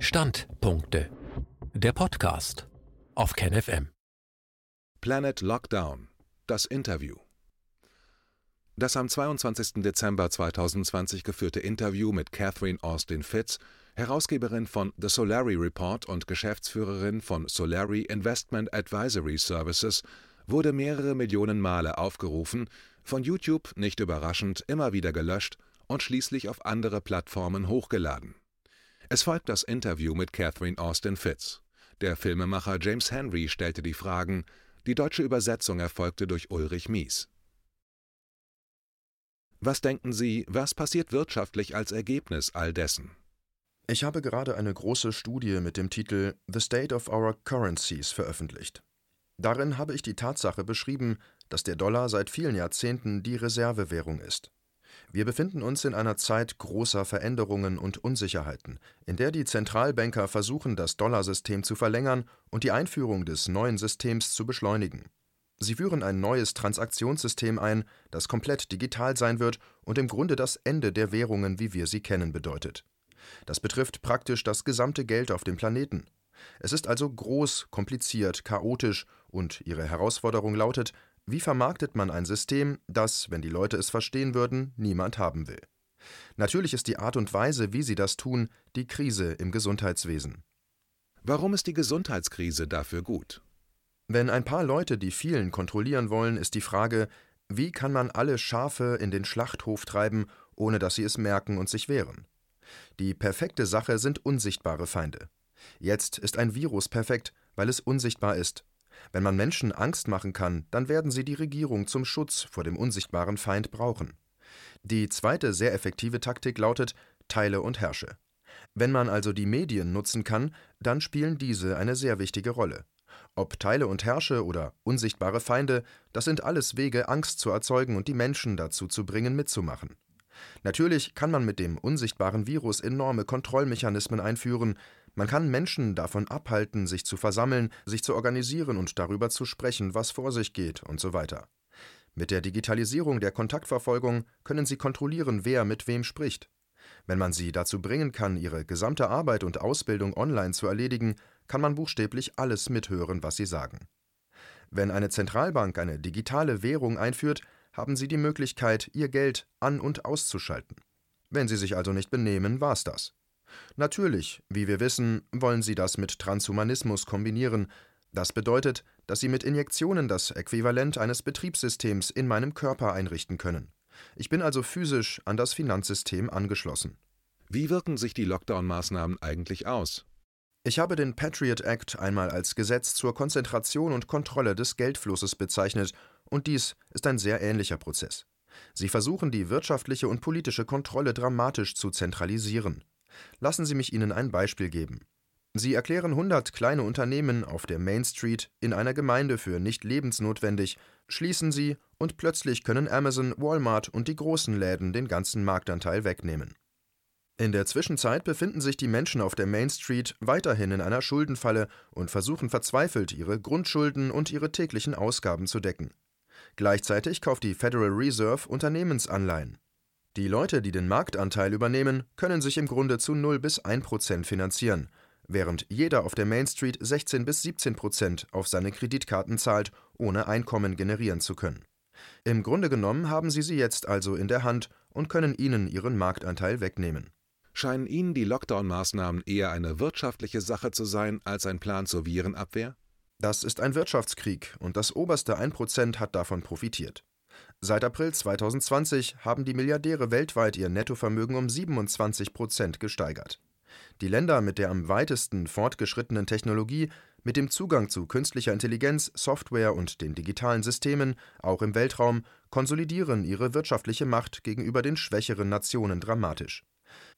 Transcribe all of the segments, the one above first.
Standpunkte. Der Podcast auf KenFM. Planet Lockdown. Das Interview. Das am 22. Dezember 2020 geführte Interview mit Catherine Austin Fitz, Herausgeberin von The Solari Report und Geschäftsführerin von Solari Investment Advisory Services, wurde mehrere Millionen Male aufgerufen, von YouTube nicht überraschend immer wieder gelöscht und schließlich auf andere Plattformen hochgeladen. Es folgt das Interview mit Catherine Austin Fitz. Der Filmemacher James Henry stellte die Fragen, die deutsche Übersetzung erfolgte durch Ulrich Mies. Was denken Sie, was passiert wirtschaftlich als Ergebnis all dessen? Ich habe gerade eine große Studie mit dem Titel The State of Our Currencies veröffentlicht. Darin habe ich die Tatsache beschrieben, dass der Dollar seit vielen Jahrzehnten die Reservewährung ist. Wir befinden uns in einer Zeit großer Veränderungen und Unsicherheiten, in der die Zentralbanker versuchen, das Dollarsystem zu verlängern und die Einführung des neuen Systems zu beschleunigen. Sie führen ein neues Transaktionssystem ein, das komplett digital sein wird und im Grunde das Ende der Währungen, wie wir sie kennen, bedeutet. Das betrifft praktisch das gesamte Geld auf dem Planeten. Es ist also groß, kompliziert, chaotisch und ihre Herausforderung lautet, wie vermarktet man ein System, das, wenn die Leute es verstehen würden, niemand haben will? Natürlich ist die Art und Weise, wie sie das tun, die Krise im Gesundheitswesen. Warum ist die Gesundheitskrise dafür gut? Wenn ein paar Leute die vielen kontrollieren wollen, ist die Frage, wie kann man alle Schafe in den Schlachthof treiben, ohne dass sie es merken und sich wehren? Die perfekte Sache sind unsichtbare Feinde. Jetzt ist ein Virus perfekt, weil es unsichtbar ist. Wenn man Menschen Angst machen kann, dann werden sie die Regierung zum Schutz vor dem unsichtbaren Feind brauchen. Die zweite sehr effektive Taktik lautet Teile und herrsche. Wenn man also die Medien nutzen kann, dann spielen diese eine sehr wichtige Rolle. Ob Teile und Herrsche oder unsichtbare Feinde, das sind alles Wege, Angst zu erzeugen und die Menschen dazu zu bringen, mitzumachen. Natürlich kann man mit dem unsichtbaren Virus enorme Kontrollmechanismen einführen, man kann Menschen davon abhalten, sich zu versammeln, sich zu organisieren und darüber zu sprechen, was vor sich geht und so weiter. Mit der Digitalisierung der Kontaktverfolgung können sie kontrollieren, wer mit wem spricht. Wenn man sie dazu bringen kann, ihre gesamte Arbeit und Ausbildung online zu erledigen, kann man buchstäblich alles mithören, was sie sagen. Wenn eine Zentralbank eine digitale Währung einführt, haben sie die Möglichkeit, ihr Geld an- und auszuschalten. Wenn sie sich also nicht benehmen, war's das. Natürlich, wie wir wissen, wollen sie das mit Transhumanismus kombinieren. Das bedeutet, dass sie mit Injektionen das Äquivalent eines Betriebssystems in meinem Körper einrichten können. Ich bin also physisch an das Finanzsystem angeschlossen. Wie wirken sich die Lockdown-Maßnahmen eigentlich aus? Ich habe den Patriot Act einmal als Gesetz zur Konzentration und Kontrolle des Geldflusses bezeichnet, und dies ist ein sehr ähnlicher Prozess. Sie versuchen die wirtschaftliche und politische Kontrolle dramatisch zu zentralisieren. Lassen Sie mich Ihnen ein Beispiel geben. Sie erklären 100 kleine Unternehmen auf der Main Street in einer Gemeinde für nicht lebensnotwendig, schließen sie und plötzlich können Amazon, Walmart und die großen Läden den ganzen Marktanteil wegnehmen. In der Zwischenzeit befinden sich die Menschen auf der Main Street weiterhin in einer Schuldenfalle und versuchen verzweifelt, ihre Grundschulden und ihre täglichen Ausgaben zu decken. Gleichzeitig kauft die Federal Reserve Unternehmensanleihen. Die Leute, die den Marktanteil übernehmen, können sich im Grunde zu 0 bis 1 Prozent finanzieren, während jeder auf der Main Street 16 bis 17 Prozent auf seine Kreditkarten zahlt, ohne Einkommen generieren zu können. Im Grunde genommen haben sie sie jetzt also in der Hand und können ihnen ihren Marktanteil wegnehmen. Scheinen Ihnen die Lockdown-Maßnahmen eher eine wirtschaftliche Sache zu sein als ein Plan zur Virenabwehr? Das ist ein Wirtschaftskrieg und das oberste 1% hat davon profitiert. Seit April 2020 haben die Milliardäre weltweit ihr Nettovermögen um 27 Prozent gesteigert. Die Länder mit der am weitesten fortgeschrittenen Technologie, mit dem Zugang zu künstlicher Intelligenz, Software und den digitalen Systemen, auch im Weltraum, konsolidieren ihre wirtschaftliche Macht gegenüber den schwächeren Nationen dramatisch.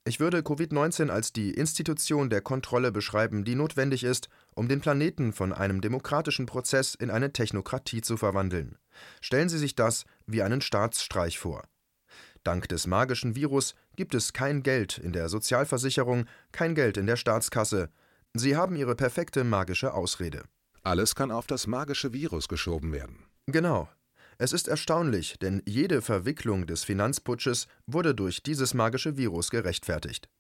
Ich würde Covid-19 als die Institution der Kontrolle beschreiben, die notwendig ist, um den Planeten von einem demokratischen Prozess in eine Technokratie zu verwandeln. Stellen Sie sich das wie einen Staatsstreich vor. Dank des magischen Virus gibt es kein Geld in der Sozialversicherung, kein Geld in der Staatskasse. Sie haben Ihre perfekte magische Ausrede. Alles kann auf das magische Virus geschoben werden. Genau. Es ist erstaunlich, denn jede Verwicklung des Finanzputsches wurde durch dieses magische Virus gerechtfertigt.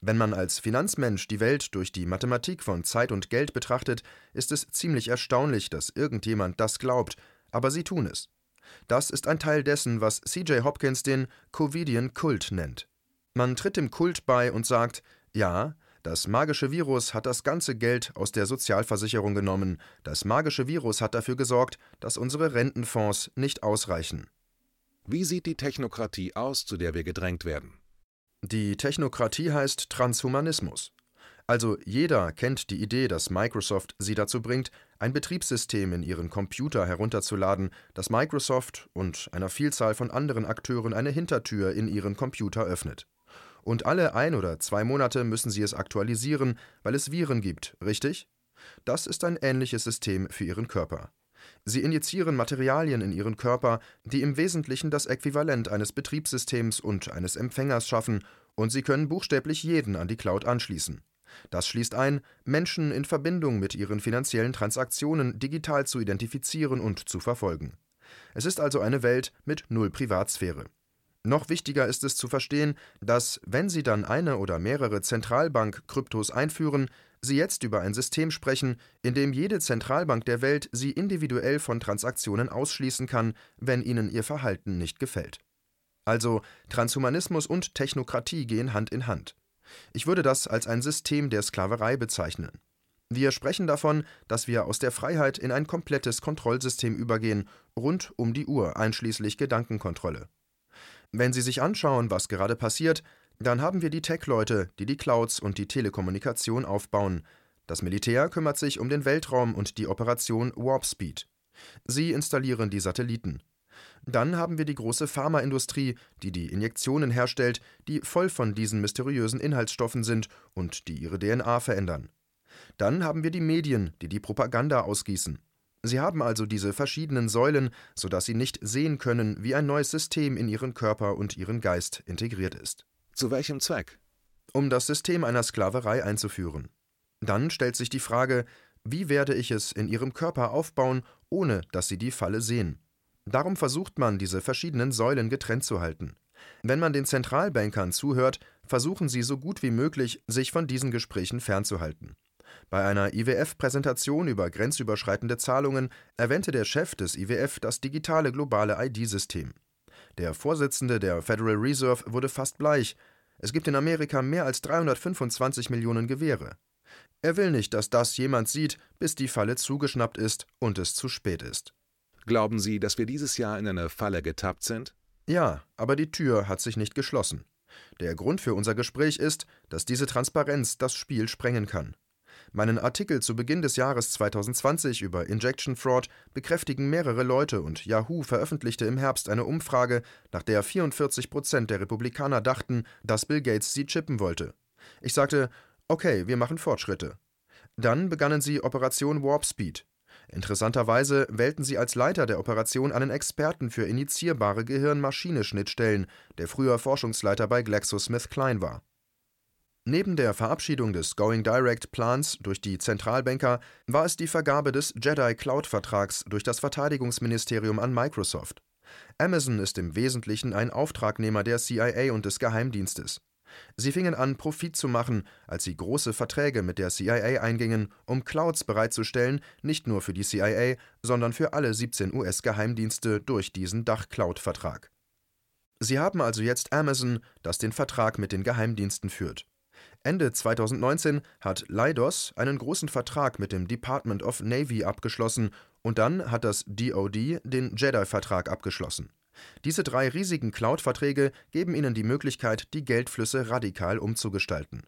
Wenn man als Finanzmensch die Welt durch die Mathematik von Zeit und Geld betrachtet, ist es ziemlich erstaunlich, dass irgendjemand das glaubt, aber sie tun es. Das ist ein Teil dessen, was C.J. Hopkins den Covidian Kult nennt. Man tritt dem Kult bei und sagt, ja, das magische Virus hat das ganze Geld aus der Sozialversicherung genommen, das magische Virus hat dafür gesorgt, dass unsere Rentenfonds nicht ausreichen. Wie sieht die Technokratie aus, zu der wir gedrängt werden? Die Technokratie heißt Transhumanismus. Also jeder kennt die Idee, dass Microsoft sie dazu bringt, ein Betriebssystem in ihren Computer herunterzuladen, das Microsoft und einer Vielzahl von anderen Akteuren eine Hintertür in ihren Computer öffnet. Und alle ein oder zwei Monate müssen sie es aktualisieren, weil es Viren gibt, richtig? Das ist ein ähnliches System für ihren Körper. Sie injizieren Materialien in ihren Körper, die im Wesentlichen das Äquivalent eines Betriebssystems und eines Empfängers schaffen, und sie können buchstäblich jeden an die Cloud anschließen. Das schließt ein, Menschen in Verbindung mit ihren finanziellen Transaktionen digital zu identifizieren und zu verfolgen. Es ist also eine Welt mit null Privatsphäre. Noch wichtiger ist es zu verstehen, dass, wenn Sie dann eine oder mehrere Zentralbank-Kryptos einführen, Sie jetzt über ein System sprechen, in dem jede Zentralbank der Welt Sie individuell von Transaktionen ausschließen kann, wenn Ihnen Ihr Verhalten nicht gefällt. Also Transhumanismus und Technokratie gehen Hand in Hand. Ich würde das als ein System der Sklaverei bezeichnen. Wir sprechen davon, dass wir aus der Freiheit in ein komplettes Kontrollsystem übergehen, rund um die Uhr, einschließlich Gedankenkontrolle. Wenn Sie sich anschauen, was gerade passiert, dann haben wir die Tech-Leute, die die Clouds und die Telekommunikation aufbauen. Das Militär kümmert sich um den Weltraum und die Operation Warp Speed. Sie installieren die Satelliten. Dann haben wir die große Pharmaindustrie, die die Injektionen herstellt, die voll von diesen mysteriösen Inhaltsstoffen sind und die ihre DNA verändern. Dann haben wir die Medien, die die Propaganda ausgießen. Sie haben also diese verschiedenen Säulen, sodass Sie nicht sehen können, wie ein neues System in Ihren Körper und Ihren Geist integriert ist. Zu welchem Zweck? Um das System einer Sklaverei einzuführen. Dann stellt sich die Frage, wie werde ich es in Ihrem Körper aufbauen, ohne dass Sie die Falle sehen? Darum versucht man, diese verschiedenen Säulen getrennt zu halten. Wenn man den Zentralbankern zuhört, versuchen sie so gut wie möglich, sich von diesen Gesprächen fernzuhalten. Bei einer IWF-Präsentation über grenzüberschreitende Zahlungen erwähnte der Chef des IWF das digitale globale ID-System. Der Vorsitzende der Federal Reserve wurde fast bleich. Es gibt in Amerika mehr als 325 Millionen Gewehre. Er will nicht, dass das jemand sieht, bis die Falle zugeschnappt ist und es zu spät ist. Glauben Sie, dass wir dieses Jahr in eine Falle getappt sind? Ja, aber die Tür hat sich nicht geschlossen. Der Grund für unser Gespräch ist, dass diese Transparenz das Spiel sprengen kann. Meinen Artikel zu Beginn des Jahres 2020 über Injection Fraud bekräftigen mehrere Leute und Yahoo veröffentlichte im Herbst eine Umfrage, nach der 44 Prozent der Republikaner dachten, dass Bill Gates sie chippen wollte. Ich sagte, okay, wir machen Fortschritte. Dann begannen sie Operation Warp Speed. Interessanterweise wählten sie als Leiter der Operation einen Experten für injizierbare Gehirn-Maschine-Schnittstellen, der früher Forschungsleiter bei GlaxoSmithKline war. Neben der Verabschiedung des Going Direct-Plans durch die Zentralbanker war es die Vergabe des Jedi-Cloud-Vertrags durch das Verteidigungsministerium an Microsoft. Amazon ist im Wesentlichen ein Auftragnehmer der CIA und des Geheimdienstes. Sie fingen an, Profit zu machen, als sie große Verträge mit der CIA eingingen, um Clouds bereitzustellen, nicht nur für die CIA, sondern für alle 17 US-Geheimdienste durch diesen Dach-Cloud-Vertrag. Sie haben also jetzt Amazon, das den Vertrag mit den Geheimdiensten führt. Ende 2019 hat Leidos einen großen Vertrag mit dem Department of Navy abgeschlossen und dann hat das DoD den Jedi-Vertrag abgeschlossen. Diese drei riesigen Cloud-Verträge geben Ihnen die Möglichkeit, die Geldflüsse radikal umzugestalten.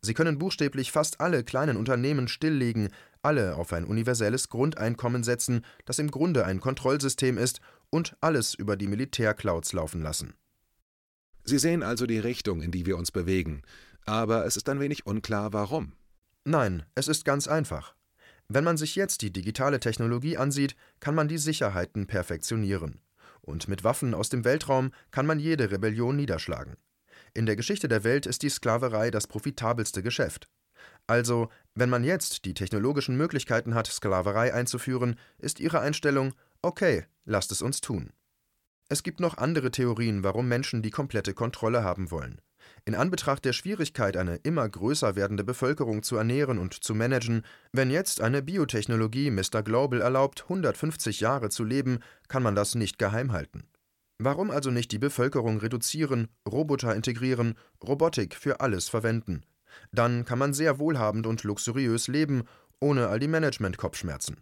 Sie können buchstäblich fast alle kleinen Unternehmen stilllegen, alle auf ein universelles Grundeinkommen setzen, das im Grunde ein Kontrollsystem ist, und alles über die Militärclouds laufen lassen. Sie sehen also die Richtung, in die wir uns bewegen. Aber es ist ein wenig unklar, warum. Nein, es ist ganz einfach. Wenn man sich jetzt die digitale Technologie ansieht, kann man die Sicherheiten perfektionieren. Und mit Waffen aus dem Weltraum kann man jede Rebellion niederschlagen. In der Geschichte der Welt ist die Sklaverei das profitabelste Geschäft. Also, wenn man jetzt die technologischen Möglichkeiten hat, Sklaverei einzuführen, ist ihre Einstellung, okay, lasst es uns tun. Es gibt noch andere Theorien, warum Menschen die komplette Kontrolle haben wollen. In Anbetracht der Schwierigkeit, eine immer größer werdende Bevölkerung zu ernähren und zu managen, wenn jetzt eine Biotechnologie Mr. Global erlaubt, 150 Jahre zu leben, kann man das nicht geheim halten. Warum also nicht die Bevölkerung reduzieren, Roboter integrieren, Robotik für alles verwenden? Dann kann man sehr wohlhabend und luxuriös leben, ohne all die Management-Kopfschmerzen.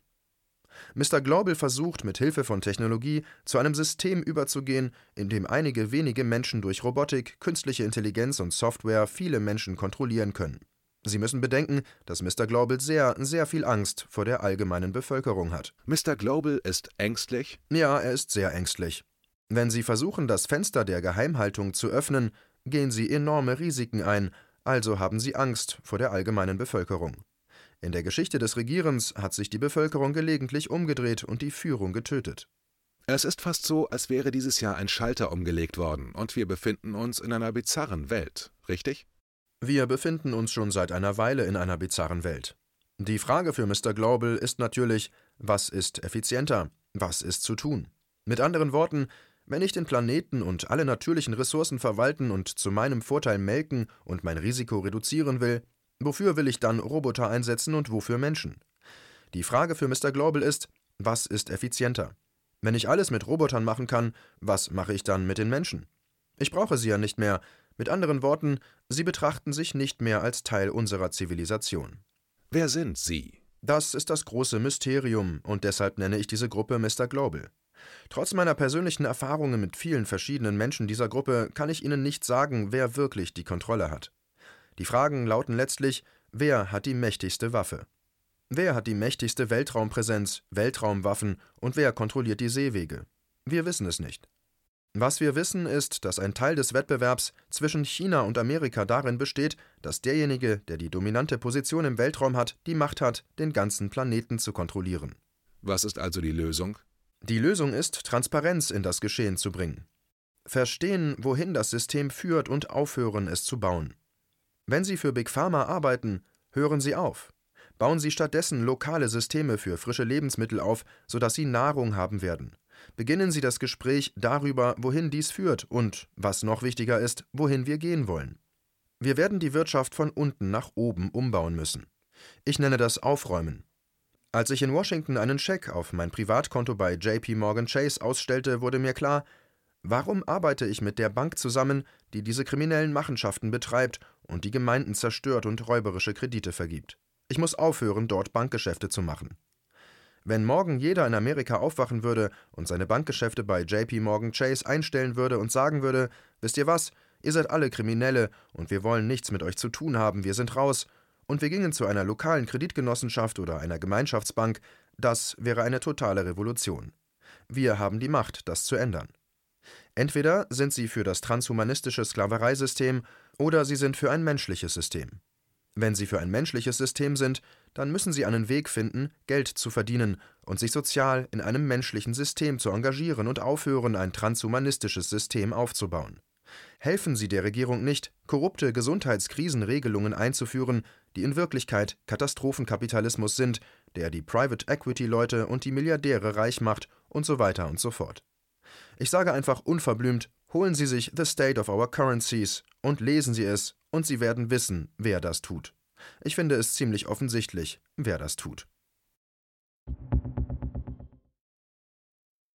Mr. Global versucht, mit Hilfe von Technologie zu einem System überzugehen, in dem einige wenige Menschen durch Robotik, künstliche Intelligenz und Software viele Menschen kontrollieren können. Sie müssen bedenken, dass Mr. Global sehr, sehr viel Angst vor der allgemeinen Bevölkerung hat. Mr. Global ist ängstlich? Ja, er ist sehr ängstlich. Wenn Sie versuchen, das Fenster der Geheimhaltung zu öffnen, gehen Sie enorme Risiken ein, also haben Sie Angst vor der allgemeinen Bevölkerung. In der Geschichte des Regierens hat sich die Bevölkerung gelegentlich umgedreht und die Führung getötet. Es ist fast so, als wäre dieses Jahr ein Schalter umgelegt worden und wir befinden uns in einer bizarren Welt, richtig? Wir befinden uns schon seit einer Weile in einer bizarren Welt. Die Frage für Mr. Global ist natürlich, was ist effizienter? Was ist zu tun? Mit anderen Worten, wenn ich den Planeten und alle natürlichen Ressourcen verwalten und zu meinem Vorteil melken und mein Risiko reduzieren will, Wofür will ich dann Roboter einsetzen und wofür Menschen? Die Frage für Mr. Global ist, was ist effizienter? Wenn ich alles mit Robotern machen kann, was mache ich dann mit den Menschen? Ich brauche sie ja nicht mehr. Mit anderen Worten, sie betrachten sich nicht mehr als Teil unserer Zivilisation. Wer sind Sie? Das ist das große Mysterium, und deshalb nenne ich diese Gruppe Mr. Global. Trotz meiner persönlichen Erfahrungen mit vielen verschiedenen Menschen dieser Gruppe kann ich Ihnen nicht sagen, wer wirklich die Kontrolle hat. Die Fragen lauten letztlich, wer hat die mächtigste Waffe? Wer hat die mächtigste Weltraumpräsenz, Weltraumwaffen und wer kontrolliert die Seewege? Wir wissen es nicht. Was wir wissen, ist, dass ein Teil des Wettbewerbs zwischen China und Amerika darin besteht, dass derjenige, der die dominante Position im Weltraum hat, die Macht hat, den ganzen Planeten zu kontrollieren. Was ist also die Lösung? Die Lösung ist, Transparenz in das Geschehen zu bringen. Verstehen, wohin das System führt und aufhören, es zu bauen. Wenn Sie für Big Pharma arbeiten, hören Sie auf. Bauen Sie stattdessen lokale Systeme für frische Lebensmittel auf, sodass Sie Nahrung haben werden. Beginnen Sie das Gespräch darüber, wohin dies führt und, was noch wichtiger ist, wohin wir gehen wollen. Wir werden die Wirtschaft von unten nach oben umbauen müssen. Ich nenne das Aufräumen. Als ich in Washington einen Scheck auf mein Privatkonto bei JP Morgan Chase ausstellte, wurde mir klar, warum arbeite ich mit der Bank zusammen, die diese kriminellen Machenschaften betreibt und die Gemeinden zerstört und räuberische Kredite vergibt. Ich muss aufhören, dort Bankgeschäfte zu machen. Wenn morgen jeder in Amerika aufwachen würde und seine Bankgeschäfte bei JP Morgan Chase einstellen würde und sagen würde, wisst ihr was, ihr seid alle Kriminelle und wir wollen nichts mit euch zu tun haben, wir sind raus, und wir gingen zu einer lokalen Kreditgenossenschaft oder einer Gemeinschaftsbank, das wäre eine totale Revolution. Wir haben die Macht, das zu ändern. Entweder sind sie für das transhumanistische Sklavereisystem oder sie sind für ein menschliches System. Wenn sie für ein menschliches System sind, dann müssen sie einen Weg finden, Geld zu verdienen und sich sozial in einem menschlichen System zu engagieren und aufhören, ein transhumanistisches System aufzubauen. Helfen Sie der Regierung nicht, korrupte Gesundheitskrisenregelungen einzuführen, die in Wirklichkeit Katastrophenkapitalismus sind, der die Private Equity Leute und die Milliardäre reich macht und so weiter und so fort. Ich sage einfach unverblümt, holen Sie sich The State of Our Currencies und lesen Sie es, und Sie werden wissen, wer das tut. Ich finde es ziemlich offensichtlich, wer das tut.